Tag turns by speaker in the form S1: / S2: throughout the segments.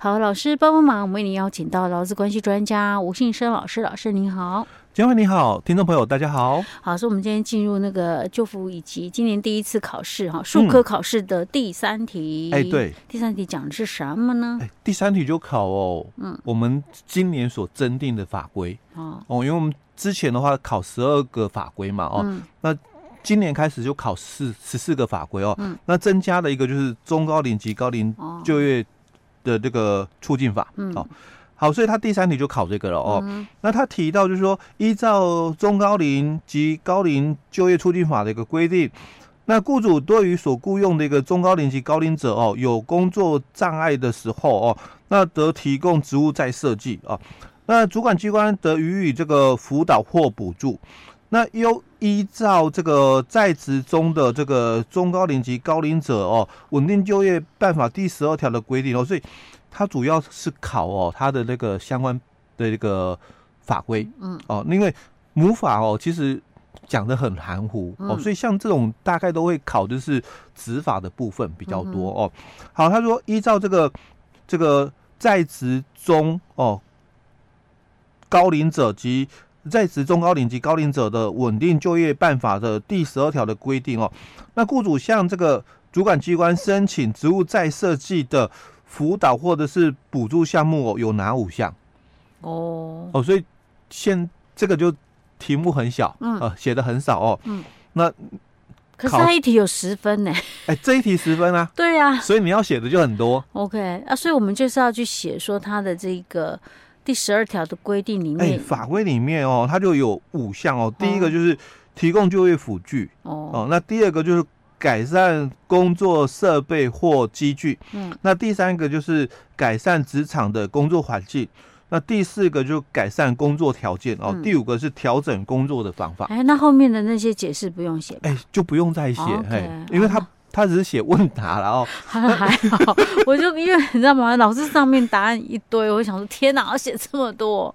S1: 好，老师帮帮忙，我们为您邀请到劳资关系专家吴信生老师，老师您好。
S2: 嘉惠你好，听众朋友大家好。
S1: 好，所以我们今天进入那个就服以及今年第一次考试哈，数科考试的第三题。
S2: 哎、嗯，对，
S1: 第三题讲的是什么呢？
S2: 哎，第三题就考哦，嗯，我们今年所增订的法规。哦。哦，因为我们之前的话考十二个法规嘛哦，嗯、那今年开始就考四十四个法规哦，嗯，那增加了一个就是中高龄及高龄就业的这个促进法，嗯，哦。好，所以他第三题就考这个了哦。嗯、那他提到就是说，依照中高龄及高龄就业促进法的一个规定，那雇主对于所雇佣的一个中高龄及高龄者哦，有工作障碍的时候哦，那得提供职务再设计啊。那主管机关得予以这个辅导或补助。那又依照这个在职中的这个中高龄及高龄者哦，稳定就业办法第十二条的规定哦，所以。它主要是考哦，它的那个相关的这个法规，嗯哦，因为母法哦，其实讲的很含糊哦，所以像这种大概都会考的是执法的部分比较多哦。好，他说依照这个这个在职中哦高龄者及在职中高龄及高龄者的稳定就业办法的第十二条的规定哦，那雇主向这个主管机关申请职务再设计的。辅导或者是补助项目哦，有哪五项？哦。哦，所以现这个就题目很小，嗯，呃，写的很少哦，嗯，那
S1: 可是他一题有十分呢，
S2: 哎，这一题十分啊，
S1: 对呀，
S2: 所以你要写的就很多。
S1: OK 啊，所以我们就是要去写说他的这个第十二条的规定里面，
S2: 哎，法规里面哦，它就有五项哦，第一个就是提供就业辅具，哦。哦，那第二个就是。改善工作设备或机具，嗯，那第三个就是改善职场的工作环境，那第四个就改善工作条件哦，嗯、第五个是调整工作的方法。
S1: 哎，那后面的那些解释不用写，
S2: 哎，就不用再写，哎、哦，因为他、哦、他只是写问答然后，
S1: 还好，我就因为你知道吗？老师上面答案一堆，我想说天哪，要写这么多。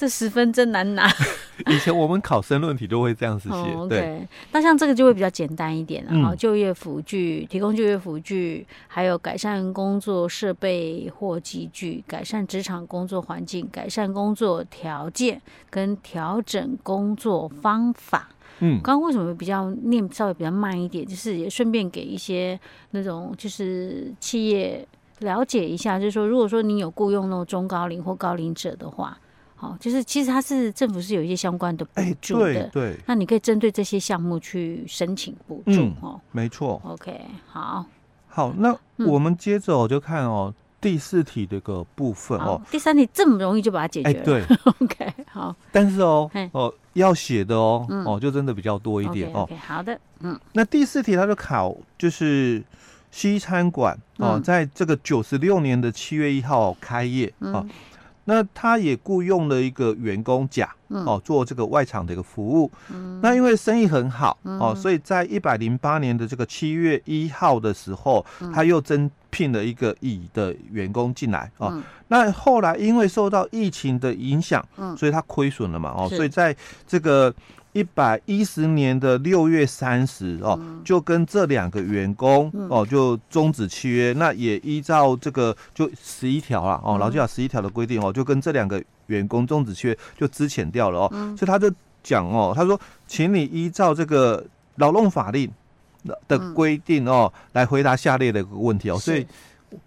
S1: 这十分真难拿。
S2: 以前我们考申论题都会这样子写。
S1: Oh, okay. 对，那像这个就会比较简单一点了。然后、嗯、就业辅具，提供就业辅具，还有改善工作设备或机具，改善职场工作环境，改善工作条件，跟调整工作方法。嗯，刚刚为什么比较念稍微比较慢一点？就是也顺便给一些那种就是企业了解一下，就是说，如果说你有雇佣那种中高龄或高龄者的话。好，就是其实它是政府是有一些相关的补助的，欸、对，对，那你可以针对这些项目去申请补助哦、嗯。
S2: 没错。
S1: OK，好，
S2: 好，那我们接着我就看哦、嗯、第四题这个部分哦。
S1: 第三题这么容易就把它解决对，OK，好。但
S2: 是哦，哦要写的哦，嗯、哦就真的比较多一点 okay, okay, 哦。
S1: 好的，嗯。
S2: 那第四题它就考就是西餐馆哦，嗯、在这个九十六年的七月一号开业、嗯、哦。那他也雇佣了一个员工甲哦，做这个外场的一个服务。嗯，那因为生意很好哦，所以在一百零八年的这个七月一号的时候，他又增聘了一个乙的员工进来哦。那后来因为受到疫情的影响，所以他亏损了嘛哦，所以在这个。一百一十年的六月三十哦，就跟这两个员工哦就终止契约，那也依照这个就十一条了哦，劳基法十一条的规定哦，就跟这两个员工终止契约就支遣掉了哦，所以他就讲哦，他说，请你依照这个劳动法令的规定哦，来回答下列的问题哦，所以。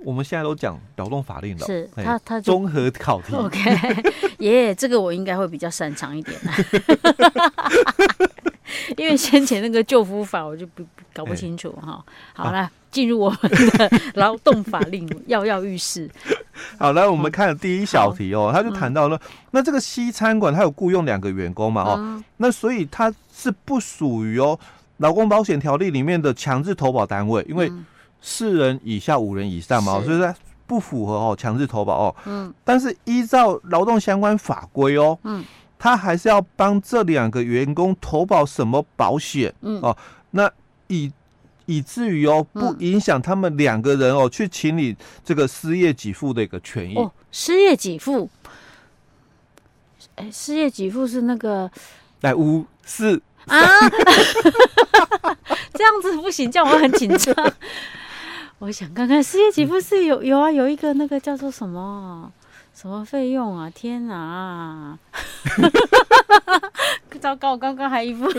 S2: 我们现在都讲劳动法令了，
S1: 是他他
S2: 综合考题。
S1: OK，耶，yeah, 这个我应该会比较擅长一点 因为先前那个救夫法我就不搞不清楚哈。好了，进入我们的劳动法令，跃跃欲试。
S2: 好，来我们看第一小题哦，他就谈到了，那这个西餐馆他有雇佣两个员工嘛哦，那所以他是不属于哦劳工保险条例里面的强制投保单位，因为。四人以下五人以上嘛，所以说不符合哦强制投保哦。嗯。但是依照劳动相关法规哦，嗯，他还是要帮这两个员工投保什么保险？嗯哦，那以以至于哦不影响他们两个人哦去请你这个失业给付的一个权益。哦，
S1: 失业给付，哎，失业给付是那个
S2: 来五四
S1: 啊，这样子不行，这样我很紧张。我想看看失业给付是有有啊，有一个那个叫做什么什么费用啊？天哪！糟糕，我刚刚还一副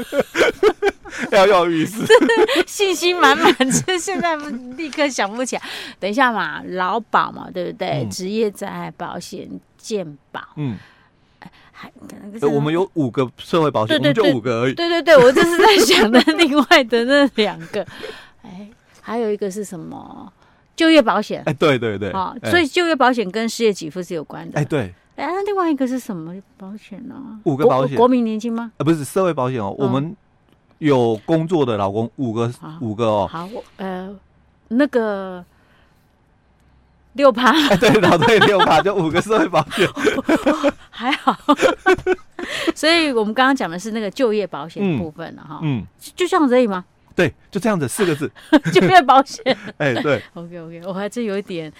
S2: 要要意思，
S1: 信心满满，这现在立刻想不起来。等一下嘛，劳保嘛，对不对？职、嗯、业灾害保险、健保，嗯，还
S2: 我们有五个社会保险，对对对，就五个而已。
S1: 对对对，我就是在想的另外的那两个。哎，还有一个是什么？就业保险。
S2: 哎，对对对，
S1: 啊，所以就业保险跟失业给付是有关的。
S2: 哎，对。
S1: 哎，那另外一个是什么保险呢？
S2: 五个保险，
S1: 国民年金吗？
S2: 呃，不是社会保险哦，我们有工作的老公五个，五个哦。
S1: 好，呃，那个六趴，
S2: 对，老对六趴，就五个社会保险，
S1: 还好。所以我们刚刚讲的是那个就业保险部分了哈，嗯，就这样子而已吗？
S2: 对，就这样子，四个字，
S1: 就业保险。
S2: 哎，对
S1: ，OK OK，我还真有一点。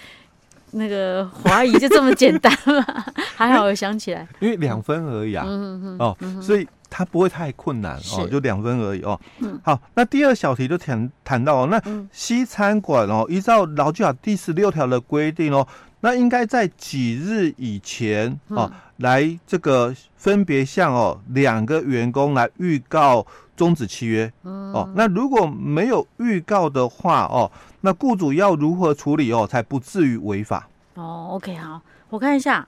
S1: 那个怀疑就这么简单吗？还好我想起来，
S2: 因为两分而已啊，嗯、哦，嗯、所以它不会太困难哦，就两分而已哦。嗯、好，那第二小题就谈谈到哦，那西餐馆哦，依照劳基法第十六条的规定哦，那应该在几日以前哦，来这个分别向哦两个员工来预告终止契约哦。那如果没有预告的话哦。那雇主要如何处理哦，才不至于违法？
S1: 哦，OK，好，我看一下，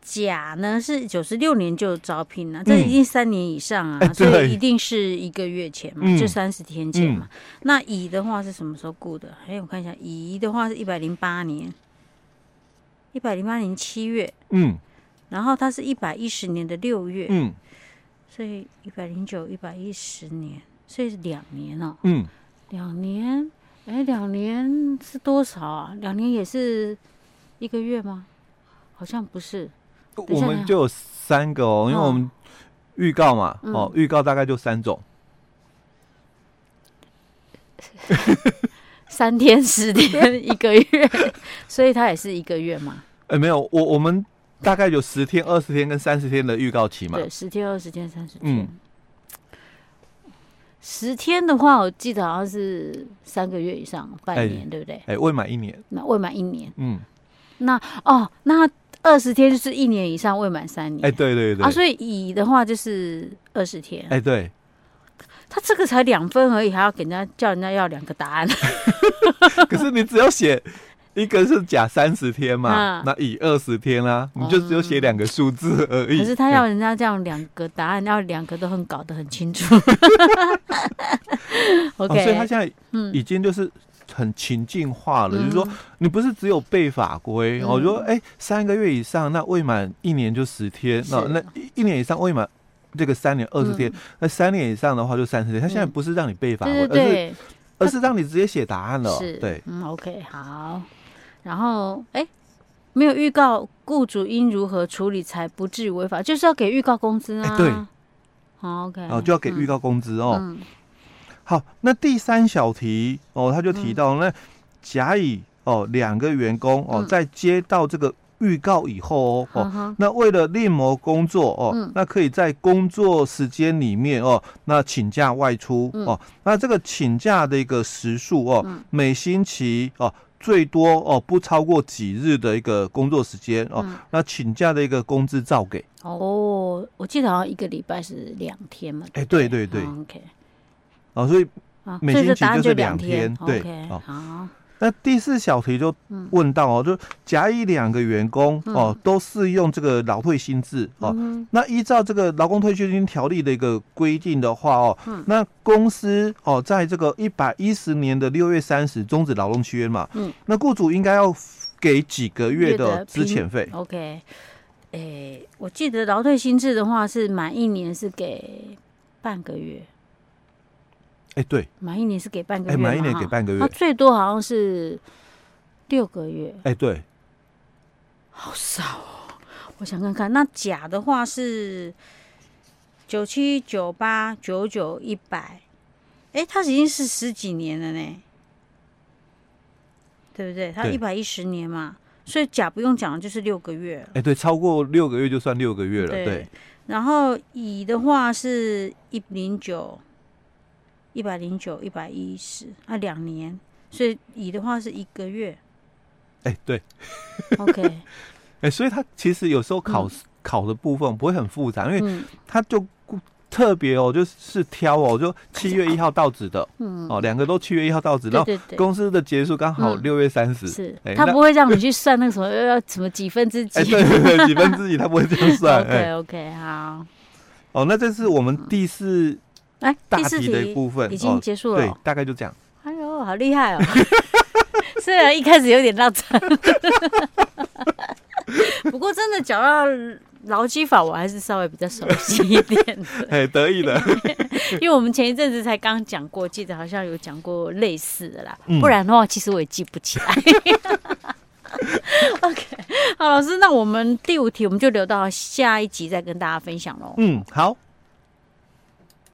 S1: 甲呢是九十六年就招聘了，这已经三年以上啊，嗯、所以一定是一个月前嘛，欸、就三十天前嘛。嗯、那乙的话是什么时候雇的？哎，我看一下，乙的话是一百零八年，一百零八年七月，嗯，然后他是一百一十年的六月，嗯，所以一百零九、一百一十年，所以是两年哦，嗯，两年。哎，两年是多少啊？两年也是一个月吗？好像不是。
S2: 我们就有三个哦，因为我们预告嘛，哦，预告大概就三种。
S1: 三天、十天、一个月，所以它也是一个月嘛？
S2: 哎，没有，我我们大概有十天、二十天跟三十天的预告期嘛？
S1: 对，十天、二十天、三十天。十天的话，我记得好像是三个月以上，半年，欸、对不对？
S2: 哎、欸，未满一年。
S1: 那未满一年，嗯，那哦，那二十天就是一年以上，未满三年。
S2: 哎、欸，对对对。
S1: 啊，所以乙的话就是二十天。
S2: 哎、欸，对。
S1: 他这个才两分而已，还要给人家叫人家要两个答案。
S2: 可是你只要写。一个是甲三十天嘛，啊、那乙二十天啦，你就只有写两个数字而已。
S1: 可是他要人家这样两个答案，要两个都很搞得很清楚。OK，哦、
S2: 所以他现在已经就是很情境化了，嗯、就是说你不是只有背法规，我、嗯、说哎三个月以上，那未满一年就十天，那那一年以上未满这个三年二十天，嗯、那三年以上的话就三十天。他现在不是让你背法规，而是而是让你直接写答案了。是，对，
S1: 嗯，OK，好。然后，哎，没有预告，雇主应如何处理才不至于违法？就是要给预告工资啊。
S2: 对，
S1: 好，OK，
S2: 哦，就要给预告工资哦。嗯、好，那第三小题哦，他就提到、嗯、那甲乙哦两个员工哦，在接到这个预告以后哦，那为了另谋工作哦，嗯、那可以在工作时间里面哦，那请假外出、嗯、哦，那这个请假的一个时数哦，嗯、每星期哦。最多哦，不超过几日的一个工作时间哦，嗯、那请假的一个工资照给
S1: 哦。我记得好像一个礼拜是两天嘛。
S2: 哎，对对对。OK。哦，所以每星期就是两天。对。好。那第四小题就问到哦，就甲乙两个员工哦，都适用这个劳退薪制哦。那依照这个劳工退休金条例的一个规定的话哦，那公司哦，在这个一百一十年的六月三十终止劳动契约嘛，嗯，那雇主应该要给几个月的资遣费
S1: ？OK，诶，我记得劳退薪制的话是满一年是给半个月。
S2: 哎，欸、对，
S1: 满一年是给半个月，
S2: 满一年给半个月，
S1: 他最多好像是六个月。
S2: 哎，对，
S1: 好少哦。我想看看，那甲的话是九七、九八、九九、一百，哎，他已经是十几年了呢，对不对？他一百一十年嘛，所以甲不用讲，就是六个月。
S2: 哎，对，超过六个月就算六个月了。对，对
S1: 然后乙的话是一零九。一百零九、一百一十啊，两年，所以乙的话是一个月。
S2: 哎、欸，对。
S1: OK。哎、
S2: 欸，所以他其实有时候考、嗯、考的部分不会很复杂，因为他就。特别哦，就是挑哦，就七月一号到职的，嗯，哦，两个都七月一号到职，然后公司的结束刚好六月三十，
S1: 是，他不会让你去算那个什么要什么几分之几，
S2: 对对对，几分之几，他不会这样算。
S1: OK OK，好。
S2: 哦，那这是我们第四哎大题的部分
S1: 已经结束了，
S2: 对，大概就这样。
S1: 哎呦，好厉害哦！虽然一开始有点落差，不过真的讲到。劳基法我还是稍微比较熟悉一点的，
S2: 哎，得意的，
S1: 因为我们前一阵子才刚讲过，记得好像有讲过类似的啦，嗯、不然的话，其实我也记不起来。OK，好，老师，那我们第五题我们就留到下一集再跟大家分享喽。
S2: 嗯，好。